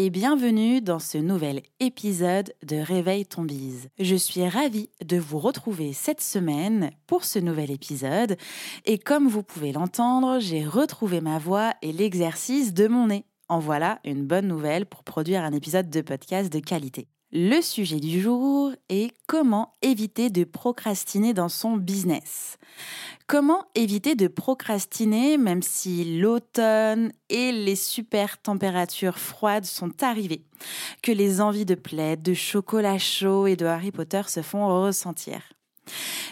et bienvenue dans ce nouvel épisode de Réveil ton bise. Je suis ravie de vous retrouver cette semaine pour ce nouvel épisode et comme vous pouvez l'entendre, j'ai retrouvé ma voix et l'exercice de mon nez. En voilà une bonne nouvelle pour produire un épisode de podcast de qualité. Le sujet du jour est comment éviter de procrastiner dans son business. Comment éviter de procrastiner même si l'automne et les super températures froides sont arrivées, que les envies de plaid, de chocolat chaud et de Harry Potter se font ressentir?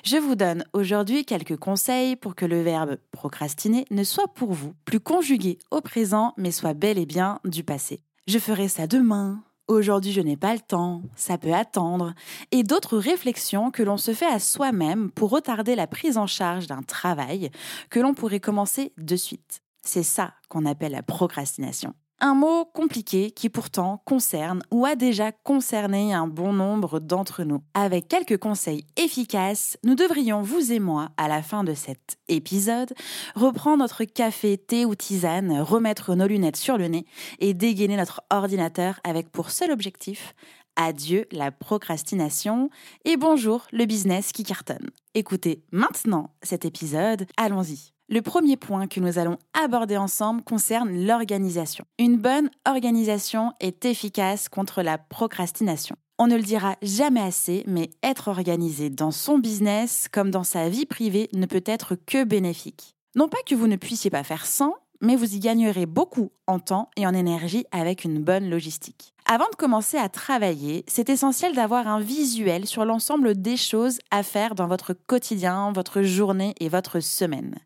Je vous donne aujourd'hui quelques conseils pour que le verbe procrastiner ne soit pour vous plus conjugué au présent mais soit bel et bien du passé. Je ferai ça demain, Aujourd'hui, je n'ai pas le temps, ça peut attendre, et d'autres réflexions que l'on se fait à soi-même pour retarder la prise en charge d'un travail que l'on pourrait commencer de suite. C'est ça qu'on appelle la procrastination. Un mot compliqué qui pourtant concerne ou a déjà concerné un bon nombre d'entre nous. Avec quelques conseils efficaces, nous devrions, vous et moi, à la fin de cet épisode, reprendre notre café, thé ou tisane, remettre nos lunettes sur le nez et dégainer notre ordinateur avec pour seul objectif Adieu la procrastination et bonjour le business qui cartonne. Écoutez maintenant cet épisode, allons-y. Le premier point que nous allons aborder ensemble concerne l'organisation. Une bonne organisation est efficace contre la procrastination. On ne le dira jamais assez, mais être organisé dans son business comme dans sa vie privée ne peut être que bénéfique. Non pas que vous ne puissiez pas faire sans, mais vous y gagnerez beaucoup en temps et en énergie avec une bonne logistique. Avant de commencer à travailler, c'est essentiel d'avoir un visuel sur l'ensemble des choses à faire dans votre quotidien, votre journée et votre semaine.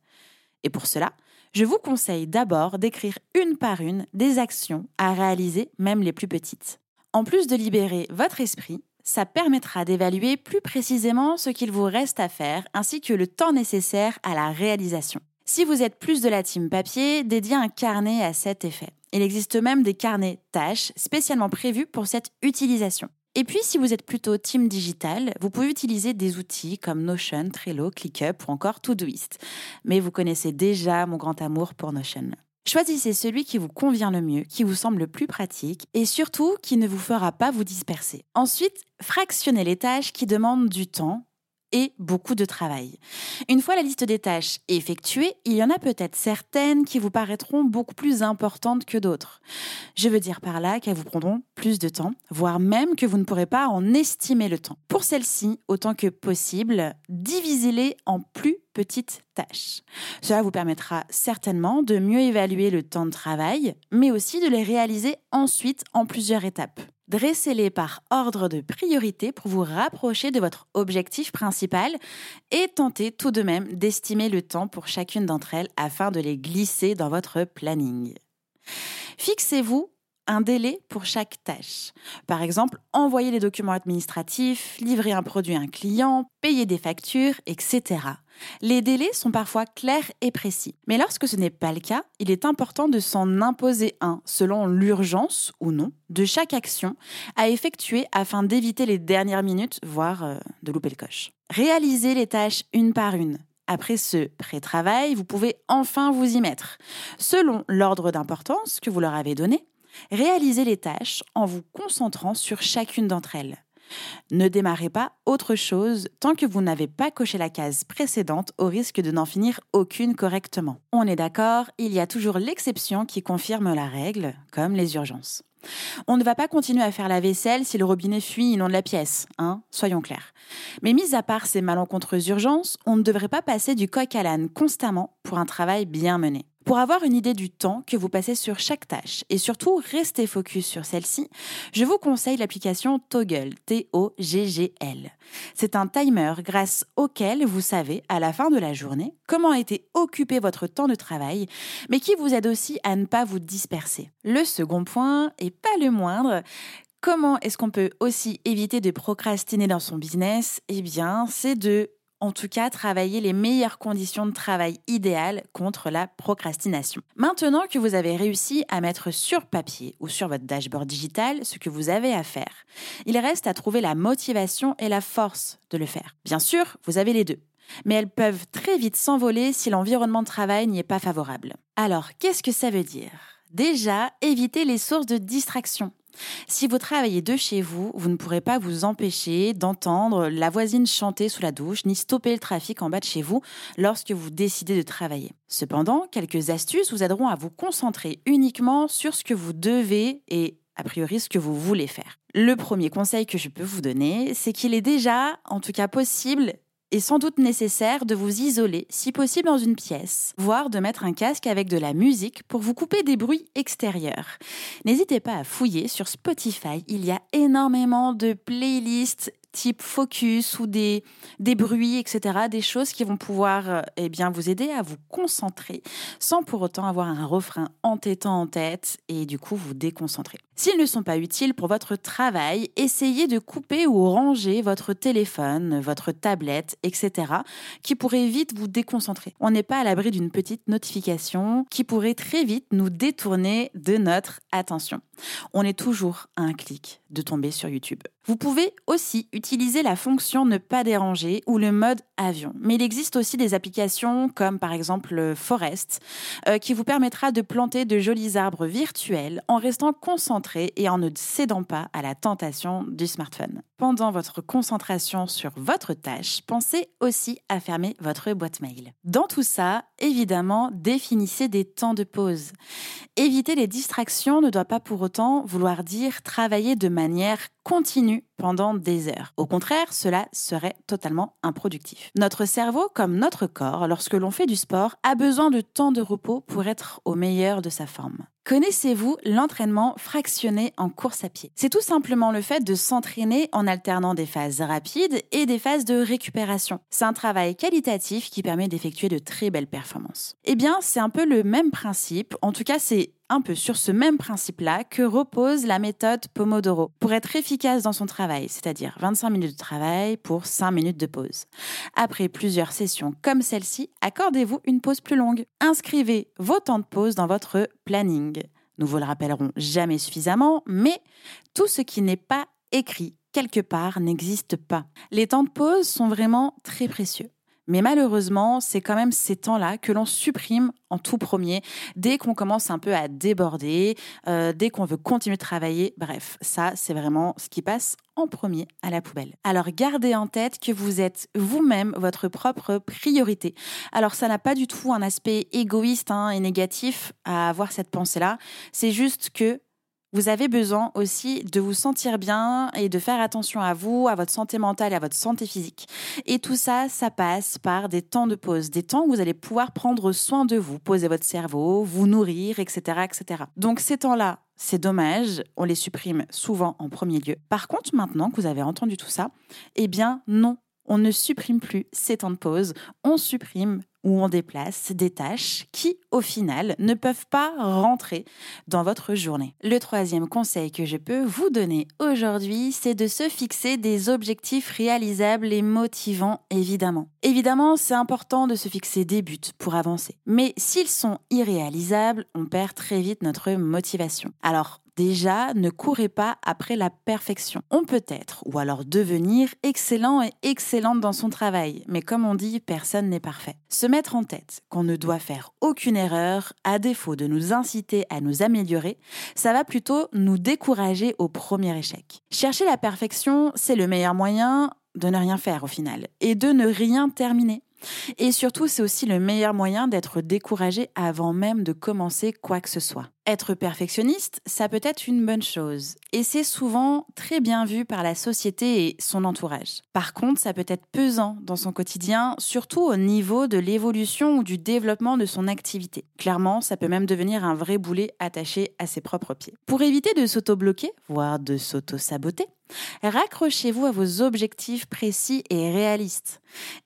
Et pour cela, je vous conseille d'abord d'écrire une par une des actions à réaliser, même les plus petites. En plus de libérer votre esprit, ça permettra d'évaluer plus précisément ce qu'il vous reste à faire ainsi que le temps nécessaire à la réalisation. Si vous êtes plus de la team papier, dédiez un carnet à cet effet. Il existe même des carnets tâches spécialement prévus pour cette utilisation. Et puis, si vous êtes plutôt team digital, vous pouvez utiliser des outils comme Notion, Trello, ClickUp ou encore Todoist. Mais vous connaissez déjà mon grand amour pour Notion. Choisissez celui qui vous convient le mieux, qui vous semble le plus pratique et surtout qui ne vous fera pas vous disperser. Ensuite, fractionnez les tâches qui demandent du temps et beaucoup de travail. Une fois la liste des tâches effectuée, il y en a peut-être certaines qui vous paraîtront beaucoup plus importantes que d'autres. Je veux dire par là qu'elles vous prendront plus de temps, voire même que vous ne pourrez pas en estimer le temps. Pour celles-ci, autant que possible, divisez-les en plus petites tâches. Cela vous permettra certainement de mieux évaluer le temps de travail, mais aussi de les réaliser ensuite en plusieurs étapes. Dressez-les par ordre de priorité pour vous rapprocher de votre objectif principal et tentez tout de même d'estimer le temps pour chacune d'entre elles afin de les glisser dans votre planning. Fixez-vous un délai pour chaque tâche. Par exemple, envoyer les documents administratifs, livrer un produit à un client, payer des factures, etc. Les délais sont parfois clairs et précis. Mais lorsque ce n'est pas le cas, il est important de s'en imposer un, selon l'urgence ou non, de chaque action à effectuer afin d'éviter les dernières minutes, voire euh, de louper le coche. Réalisez les tâches une par une. Après ce pré-travail, vous pouvez enfin vous y mettre. Selon l'ordre d'importance que vous leur avez donné, Réalisez les tâches en vous concentrant sur chacune d'entre elles. Ne démarrez pas autre chose tant que vous n'avez pas coché la case précédente au risque de n'en finir aucune correctement. On est d'accord, il y a toujours l'exception qui confirme la règle, comme les urgences. On ne va pas continuer à faire la vaisselle si le robinet fuit de la pièce, hein, soyons clairs. Mais mis à part ces malencontreuses urgences, on ne devrait pas passer du coq à l'âne constamment pour un travail bien mené. Pour avoir une idée du temps que vous passez sur chaque tâche et surtout rester focus sur celle-ci, je vous conseille l'application Toggle, T-O-G-G-L. C'est un timer grâce auquel vous savez à la fin de la journée comment a été occupé votre temps de travail, mais qui vous aide aussi à ne pas vous disperser. Le second point, et pas le moindre, Comment est-ce qu'on peut aussi éviter de procrastiner dans son business? Eh bien, c'est de en tout cas travailler les meilleures conditions de travail idéales contre la procrastination. Maintenant que vous avez réussi à mettre sur papier ou sur votre dashboard digital ce que vous avez à faire, il reste à trouver la motivation et la force de le faire. Bien sûr, vous avez les deux. Mais elles peuvent très vite s'envoler si l'environnement de travail n'y est pas favorable. Alors, qu'est-ce que ça veut dire? Déjà, éviter les sources de distraction. Si vous travaillez de chez vous, vous ne pourrez pas vous empêcher d'entendre la voisine chanter sous la douche, ni stopper le trafic en bas de chez vous lorsque vous décidez de travailler. Cependant, quelques astuces vous aideront à vous concentrer uniquement sur ce que vous devez et a priori ce que vous voulez faire. Le premier conseil que je peux vous donner, c'est qu'il est déjà, en tout cas possible, est sans doute nécessaire de vous isoler, si possible dans une pièce, voire de mettre un casque avec de la musique pour vous couper des bruits extérieurs. N'hésitez pas à fouiller sur Spotify, il y a énormément de playlists type focus ou des, des bruits, etc. Des choses qui vont pouvoir euh, eh bien, vous aider à vous concentrer sans pour autant avoir un refrain entêtant en tête et du coup vous déconcentrer. S'ils ne sont pas utiles pour votre travail, essayez de couper ou ranger votre téléphone, votre tablette, etc. qui pourrait vite vous déconcentrer. On n'est pas à l'abri d'une petite notification qui pourrait très vite nous détourner de notre attention. On est toujours à un clic de tomber sur YouTube. Vous pouvez aussi utiliser la fonction ne pas déranger ou le mode avion. Mais il existe aussi des applications comme par exemple Forest euh, qui vous permettra de planter de jolis arbres virtuels en restant concentré et en ne cédant pas à la tentation du smartphone. Pendant votre concentration sur votre tâche, pensez aussi à fermer votre boîte mail. Dans tout ça, évidemment, définissez des temps de pause. Éviter les distractions ne doit pas pour autant vouloir dire travailler de manière continue pendant des heures. Au contraire, cela serait totalement improductif. Notre cerveau, comme notre corps, lorsque l'on fait du sport, a besoin de temps de repos pour être au meilleur de sa forme. Connaissez-vous l'entraînement fractionné en course à pied? C'est tout simplement le fait de s'entraîner en alternant des phases rapides et des phases de récupération. C'est un travail qualitatif qui permet d'effectuer de très belles performances. Eh bien, c'est un peu le même principe, en tout cas c'est un peu sur ce même principe-là que repose la méthode Pomodoro pour être efficace dans son travail, c'est-à-dire 25 minutes de travail pour 5 minutes de pause. Après plusieurs sessions comme celle-ci, accordez-vous une pause plus longue. Inscrivez vos temps de pause dans votre planning. Nous vous le rappellerons jamais suffisamment, mais tout ce qui n'est pas écrit quelque part n'existe pas. Les temps de pause sont vraiment très précieux. Mais malheureusement, c'est quand même ces temps-là que l'on supprime en tout premier dès qu'on commence un peu à déborder, euh, dès qu'on veut continuer de travailler. Bref, ça, c'est vraiment ce qui passe en premier à la poubelle. Alors gardez en tête que vous êtes vous-même votre propre priorité. Alors ça n'a pas du tout un aspect égoïste hein, et négatif à avoir cette pensée-là. C'est juste que vous avez besoin aussi de vous sentir bien et de faire attention à vous, à votre santé mentale et à votre santé physique. Et tout ça, ça passe par des temps de pause, des temps où vous allez pouvoir prendre soin de vous, poser votre cerveau, vous nourrir, etc. etc. Donc ces temps-là, c'est dommage, on les supprime souvent en premier lieu. Par contre, maintenant que vous avez entendu tout ça, eh bien non, on ne supprime plus ces temps de pause, on supprime ou on déplace des tâches qui, au final, ne peuvent pas rentrer dans votre journée. Le troisième conseil que je peux vous donner aujourd'hui, c'est de se fixer des objectifs réalisables et motivants, évidemment. Évidemment, c'est important de se fixer des buts pour avancer. Mais s'ils sont irréalisables, on perd très vite notre motivation. Alors, Déjà, ne courez pas après la perfection. On peut être, ou alors devenir, excellent et excellente dans son travail, mais comme on dit, personne n'est parfait. Mettre en tête qu'on ne doit faire aucune erreur, à défaut de nous inciter à nous améliorer, ça va plutôt nous décourager au premier échec. Chercher la perfection, c'est le meilleur moyen de ne rien faire au final, et de ne rien terminer. Et surtout, c'est aussi le meilleur moyen d'être découragé avant même de commencer quoi que ce soit. Être perfectionniste, ça peut être une bonne chose, et c'est souvent très bien vu par la société et son entourage. Par contre, ça peut être pesant dans son quotidien, surtout au niveau de l'évolution ou du développement de son activité. Clairement, ça peut même devenir un vrai boulet attaché à ses propres pieds. Pour éviter de s'auto-bloquer, voire de s'auto-saboter, Raccrochez-vous à vos objectifs précis et réalistes.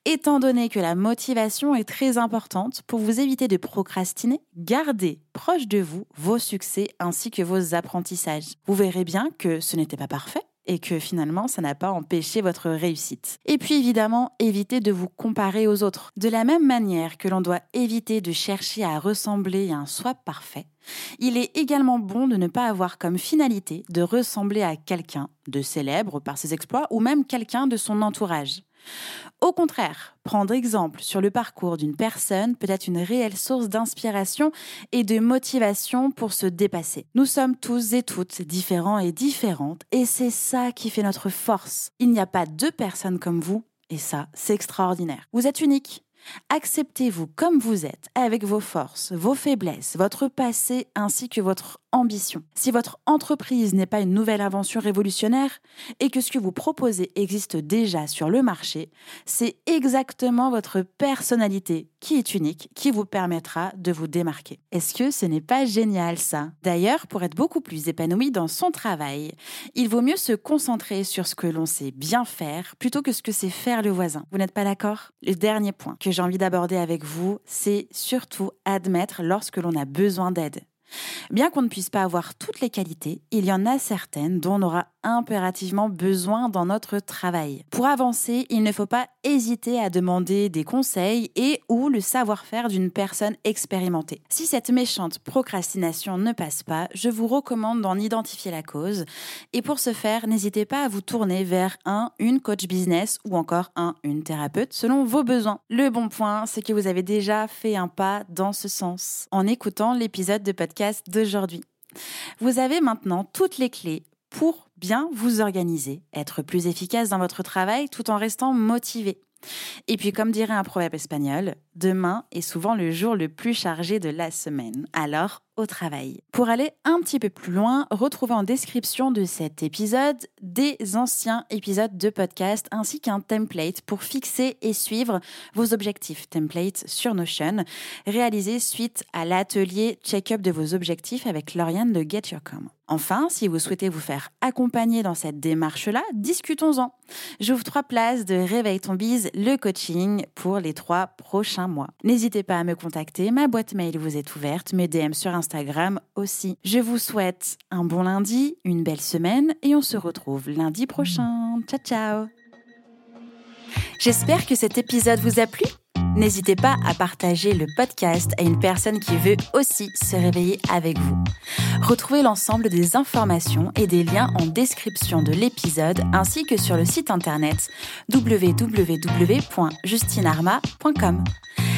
Étant donné que la motivation est très importante, pour vous éviter de procrastiner, gardez proche de vous vos succès ainsi que vos apprentissages. Vous verrez bien que ce n'était pas parfait et que finalement ça n'a pas empêché votre réussite. Et puis évidemment, évitez de vous comparer aux autres. De la même manière que l'on doit éviter de chercher à ressembler à un soi parfait, il est également bon de ne pas avoir comme finalité de ressembler à quelqu'un de célèbre par ses exploits ou même quelqu'un de son entourage. Au contraire, prendre exemple sur le parcours d'une personne peut être une réelle source d'inspiration et de motivation pour se dépasser. Nous sommes tous et toutes différents et différentes et c'est ça qui fait notre force. Il n'y a pas deux personnes comme vous et ça, c'est extraordinaire. Vous êtes unique Acceptez-vous comme vous êtes, avec vos forces, vos faiblesses, votre passé ainsi que votre ambition. Si votre entreprise n'est pas une nouvelle invention révolutionnaire et que ce que vous proposez existe déjà sur le marché, c'est exactement votre personnalité qui est unique qui vous permettra de vous démarquer. Est-ce que ce n'est pas génial ça? D'ailleurs, pour être beaucoup plus épanoui dans son travail, il vaut mieux se concentrer sur ce que l'on sait bien faire plutôt que ce que sait faire le voisin. Vous n'êtes pas d'accord? Le dernier point que j'ai envie d'aborder avec vous, c'est surtout admettre lorsque l'on a besoin d'aide. Bien qu'on ne puisse pas avoir toutes les qualités, il y en a certaines dont on aura impérativement besoin dans notre travail. Pour avancer, il ne faut pas hésiter à demander des conseils et ou le savoir-faire d'une personne expérimentée. Si cette méchante procrastination ne passe pas, je vous recommande d'en identifier la cause et pour ce faire, n'hésitez pas à vous tourner vers un, une coach business ou encore un, une thérapeute selon vos besoins. Le bon point, c'est que vous avez déjà fait un pas dans ce sens en écoutant l'épisode de podcast d'aujourd'hui. Vous avez maintenant toutes les clés pour bien vous organiser, être plus efficace dans votre travail tout en restant motivé. Et puis, comme dirait un proverbe espagnol, demain est souvent le jour le plus chargé de la semaine. Alors, au travail. Pour aller un petit peu plus loin, retrouvez en description de cet épisode des anciens épisodes de podcast ainsi qu'un template pour fixer et suivre vos objectifs. Template sur Notion, réalisé suite à l'atelier check-up de vos objectifs avec Lauriane de Get Your Com. Enfin, si vous souhaitez vous faire accompagner dans cette démarche-là, discutons-en. J'ouvre trois places de Réveil ton bise, le coaching pour les trois prochains N'hésitez pas à me contacter, ma boîte mail vous est ouverte, mes DM sur Instagram aussi. Je vous souhaite un bon lundi, une belle semaine et on se retrouve lundi prochain. Ciao ciao J'espère que cet épisode vous a plu. N'hésitez pas à partager le podcast à une personne qui veut aussi se réveiller avec vous. Retrouvez l'ensemble des informations et des liens en description de l'épisode ainsi que sur le site internet www.justinarma.com.